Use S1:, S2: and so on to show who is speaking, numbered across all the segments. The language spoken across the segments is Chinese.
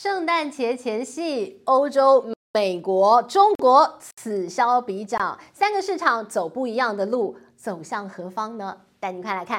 S1: 圣诞节前夕，欧洲、美国、中国此消彼长，三个市场走不一样的路，走向何方呢？带你快来看。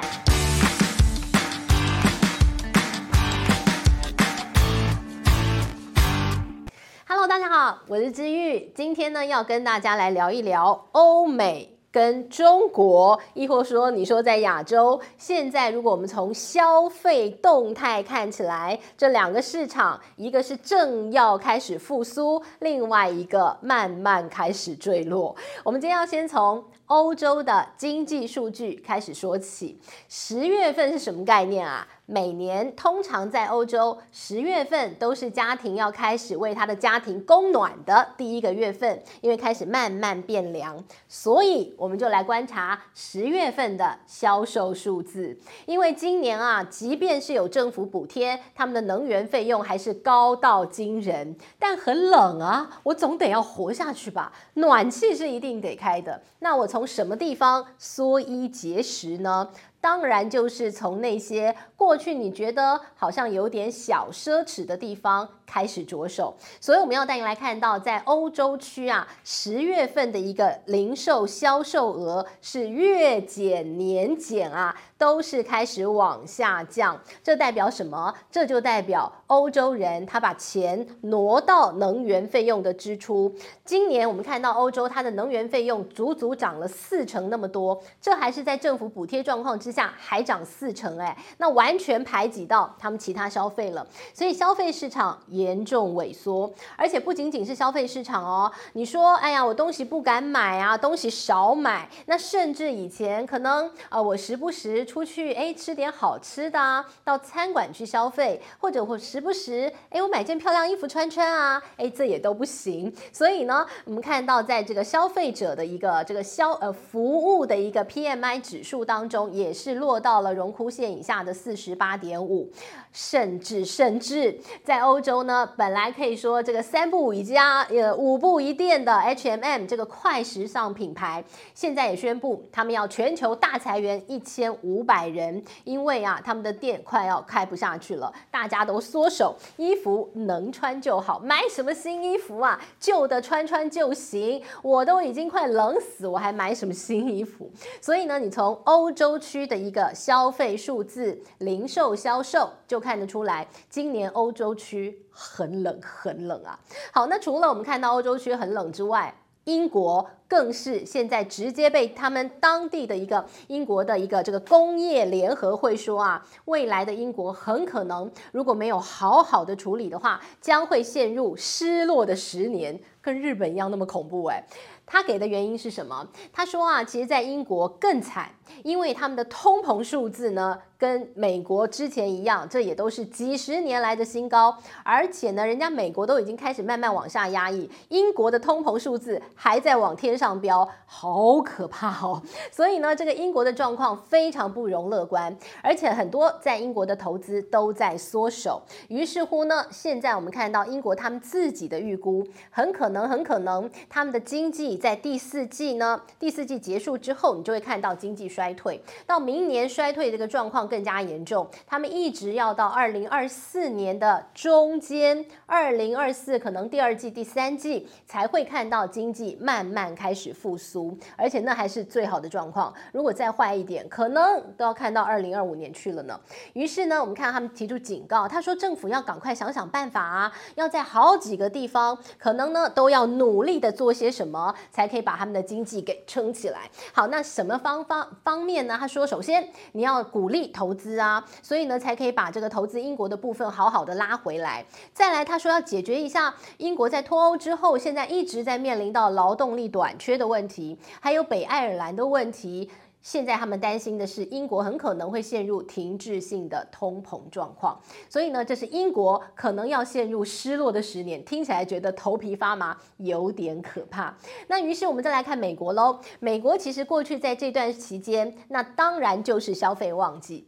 S1: Hello，大家好，我是知玉，今天呢要跟大家来聊一聊欧美。跟中国，亦或说你说在亚洲，现在如果我们从消费动态看起来，这两个市场，一个是正要开始复苏，另外一个慢慢开始坠落。我们今天要先从欧洲的经济数据开始说起，十月份是什么概念啊？每年通常在欧洲，十月份都是家庭要开始为他的家庭供暖的第一个月份，因为开始慢慢变凉，所以我们就来观察十月份的销售数字。因为今年啊，即便是有政府补贴，他们的能源费用还是高到惊人。但很冷啊，我总得要活下去吧？暖气是一定得开的。那我从从什么地方缩衣节食呢？当然就是从那些过去你觉得好像有点小奢侈的地方开始着手，所以我们要带你来看到，在欧洲区啊，十月份的一个零售销售额是月减年减啊，都是开始往下降。这代表什么？这就代表欧洲人他把钱挪到能源费用的支出。今年我们看到欧洲它的能源费用足足涨了四成那么多，这还是在政府补贴状况之下还涨四成哎，那完全排挤到他们其他消费了，所以消费市场。严重萎缩，而且不仅仅是消费市场哦。你说，哎呀，我东西不敢买啊，东西少买。那甚至以前可能啊、呃，我时不时出去，哎，吃点好吃的啊，到餐馆去消费，或者我时不时，哎，我买件漂亮衣服穿穿啊，哎，这也都不行。所以呢，我们看到在这个消费者的一个这个消呃服务的一个 PMI 指数当中，也是落到了荣枯线以下的四十八点五，甚至甚至在欧洲呢。呢，本来可以说这个三步一家，呃，五步一店的 H&M 这个快时尚品牌，现在也宣布他们要全球大裁员一千五百人，因为啊，他们的店快要开不下去了，大家都缩手，衣服能穿就好，买什么新衣服啊？旧的穿穿就行，我都已经快冷死，我还买什么新衣服？所以呢，你从欧洲区的一个消费数字、零售销售就看得出来，今年欧洲区。很冷，很冷啊！好，那除了我们看到欧洲区很冷之外，英国更是现在直接被他们当地的一个英国的一个这个工业联合会说啊，未来的英国很可能如果没有好好的处理的话，将会陷入失落的十年，跟日本一样那么恐怖哎。他给的原因是什么？他说啊，其实，在英国更惨，因为他们的通膨数字呢，跟美国之前一样，这也都是几十年来的新高。而且呢，人家美国都已经开始慢慢往下压抑，英国的通膨数字还在往天上飙，好可怕哦！所以呢，这个英国的状况非常不容乐观，而且很多在英国的投资都在缩手。于是乎呢，现在我们看到英国他们自己的预估，很可能，很可能他们的经济。在第四季呢，第四季结束之后，你就会看到经济衰退，到明年衰退这个状况更加严重。他们一直要到二零二四年的中间，二零二四可能第二季、第三季才会看到经济慢慢开开始复苏，而且那还是最好的状况。如果再坏一点，可能都要看到二零二五年去了呢。于是呢，我们看他们提出警告，他说政府要赶快想想办法啊，要在好几个地方，可能呢都要努力的做些什么。才可以把他们的经济给撑起来。好，那什么方方方面呢？他说，首先你要鼓励投资啊，所以呢才可以把这个投资英国的部分好好的拉回来。再来，他说要解决一下英国在脱欧之后，现在一直在面临到劳动力短缺的问题，还有北爱尔兰的问题。现在他们担心的是，英国很可能会陷入停滞性的通膨状况，所以呢，这是英国可能要陷入失落的十年，听起来觉得头皮发麻，有点可怕。那于是我们再来看美国喽，美国其实过去在这段期间，那当然就是消费旺季。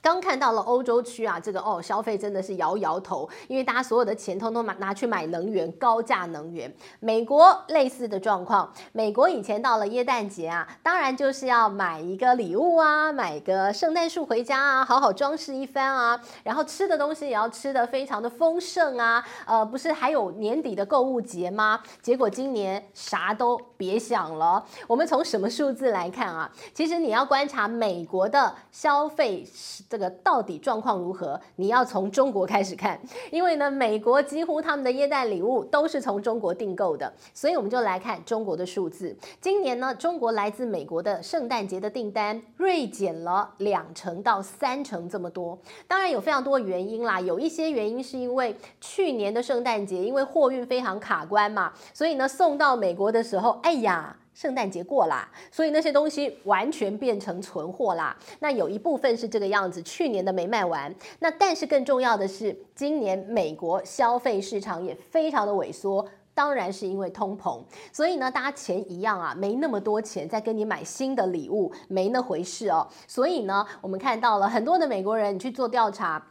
S1: 刚看到了欧洲区啊，这个哦消费真的是摇摇头，因为大家所有的钱通通拿拿去买能源，高价能源。美国类似的状况，美国以前到了耶诞节啊，当然就是要买一个礼物啊，买个圣诞树回家啊，好好装饰一番啊，然后吃的东西也要吃得非常的丰盛啊，呃，不是还有年底的购物节吗？结果今年啥都别想了。我们从什么数字来看啊？其实你要观察美国的消费这个到底状况如何？你要从中国开始看，因为呢，美国几乎他们的耶诞礼物都是从中国订购的，所以我们就来看中国的数字。今年呢，中国来自美国的圣诞节的订单锐减了两成到三成这么多。当然有非常多原因啦，有一些原因是因为去年的圣诞节因为货运非常卡关嘛，所以呢，送到美国的时候，哎呀。圣诞节过啦，所以那些东西完全变成存货啦。那有一部分是这个样子，去年的没卖完。那但是更重要的是，今年美国消费市场也非常的萎缩，当然是因为通膨。所以呢，大家钱一样啊，没那么多钱再跟你买新的礼物，没那回事哦。所以呢，我们看到了很多的美国人，你去做调查。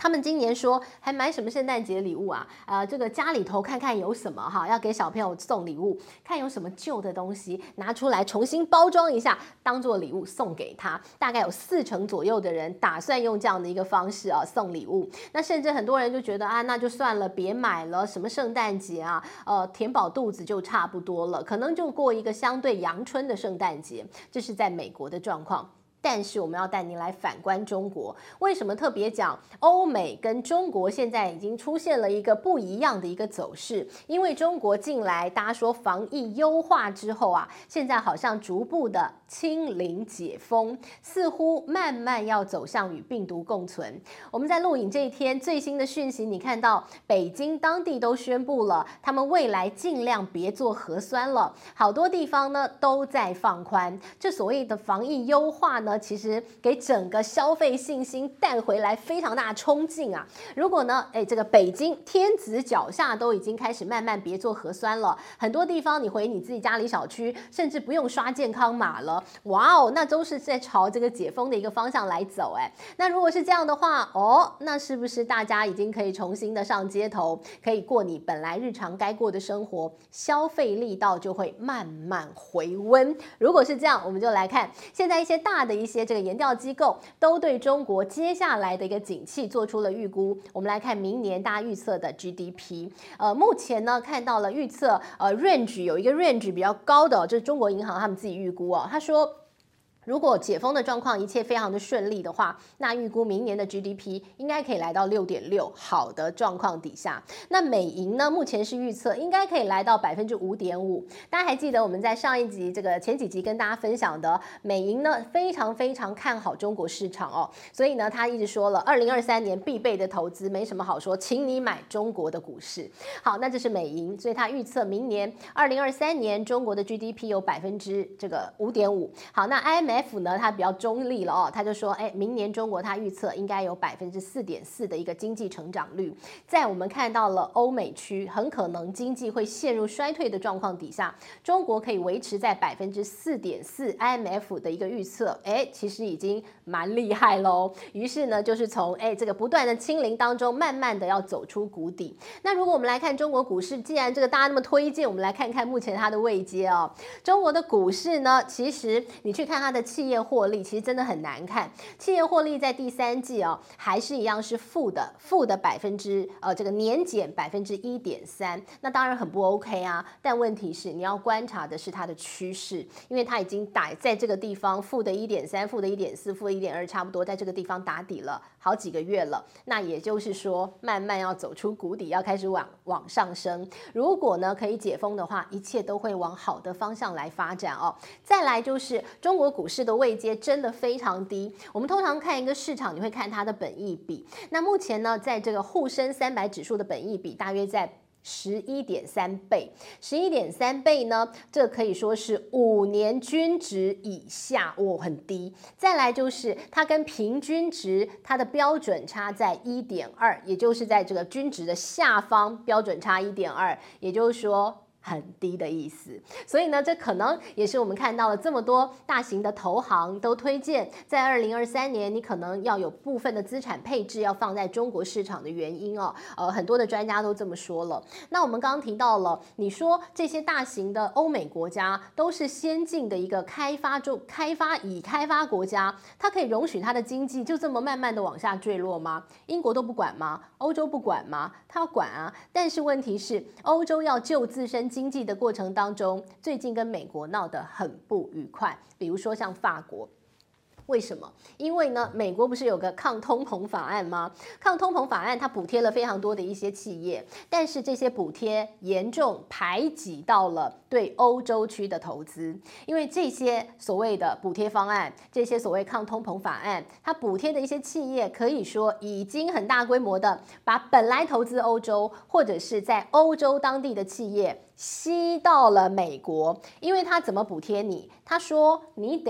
S1: 他们今年说还买什么圣诞节礼物啊？呃，这个家里头看看有什么哈，要给小朋友送礼物，看有什么旧的东西拿出来重新包装一下，当做礼物送给他。大概有四成左右的人打算用这样的一个方式啊送礼物。那甚至很多人就觉得啊，那就算了，别买了，什么圣诞节啊，呃，填饱肚子就差不多了，可能就过一个相对阳春的圣诞节。这是在美国的状况。但是我们要带您来反观中国，为什么特别讲欧美跟中国现在已经出现了一个不一样的一个走势？因为中国近来大家说防疫优化之后啊，现在好像逐步的清零解封，似乎慢慢要走向与病毒共存。我们在录影这一天最新的讯息，你看到北京当地都宣布了，他们未来尽量别做核酸了，好多地方呢都在放宽。这所谓的防疫优化呢？其实给整个消费信心带回来非常大冲劲啊！如果呢，哎，这个北京天子脚下都已经开始慢慢别做核酸了，很多地方你回你自己家里小区，甚至不用刷健康码了，哇哦，那都是在朝这个解封的一个方向来走哎。那如果是这样的话，哦，那是不是大家已经可以重新的上街头，可以过你本来日常该过的生活，消费力道就会慢慢回温？如果是这样，我们就来看现在一些大的。一些这个研调机构都对中国接下来的一个景气做出了预估。我们来看明年大家预测的 GDP，呃，目前呢看到了预测，呃，range 有一个 range 比较高的，就是中国银行他们自己预估哦，他说。如果解封的状况一切非常的顺利的话，那预估明年的 GDP 应该可以来到六点六。好的状况底下，那美银呢，目前是预测应该可以来到百分之五点五。大家还记得我们在上一集这个前几集跟大家分享的，美银呢非常非常看好中国市场哦，所以呢他一直说了，二零二三年必备的投资没什么好说，请你买中国的股市。好，那这是美银，所以他预测明年二零二三年中国的 GDP 有百分之这个五点五。好，那 IMF。F 呢，它比较中立了哦，他就说，哎，明年中国它预测应该有百分之四点四的一个经济成长率。在我们看到了欧美区很可能经济会陷入衰退的状况底下，中国可以维持在百分之四点四，IMF 的一个预测，哎，其实已经蛮厉害喽。于是呢，就是从哎这个不断的清零当中，慢慢的要走出谷底。那如果我们来看中国股市，既然这个大家那么推荐，我们来看看目前它的位阶哦。中国的股市呢，其实你去看它的企业获利其实真的很难看，企业获利在第三季哦，还是一样是负的，负的百分之呃这个年减百分之一点三，那当然很不 OK 啊。但问题是你要观察的是它的趋势，因为它已经打在这个地方负的一点三、负的一点四、负的一点二，差不多在这个地方打底了好几个月了。那也就是说，慢慢要走出谷底，要开始往往上升。如果呢可以解封的话，一切都会往好的方向来发展哦。再来就是中国股市。的位阶真的非常低。我们通常看一个市场，你会看它的本益比。那目前呢，在这个沪深三百指数的本益比大约在十一点三倍。十一点三倍呢，这可以说是五年均值以下，哦，很低。再来就是它跟平均值，它的标准差在一点二，也就是在这个均值的下方，标准差一点二，也就是说。很低的意思，所以呢，这可能也是我们看到了这么多大型的投行都推荐，在二零二三年，你可能要有部分的资产配置要放在中国市场的原因哦。呃，很多的专家都这么说了。那我们刚刚提到了，你说这些大型的欧美国家都是先进的一个开发中开发已开发国家，它可以容许它的经济就这么慢慢的往下坠落吗？英国都不管吗？欧洲不管吗？它要管啊。但是问题是，欧洲要救自身。经济的过程当中，最近跟美国闹得很不愉快，比如说像法国。为什么？因为呢，美国不是有个抗通膨法案吗？抗通膨法案它补贴了非常多的一些企业，但是这些补贴严重排挤到了对欧洲区的投资，因为这些所谓的补贴方案，这些所谓抗通膨法案，它补贴的一些企业可以说已经很大规模的把本来投资欧洲或者是在欧洲当地的企业吸到了美国，因为它怎么补贴你？他说你得。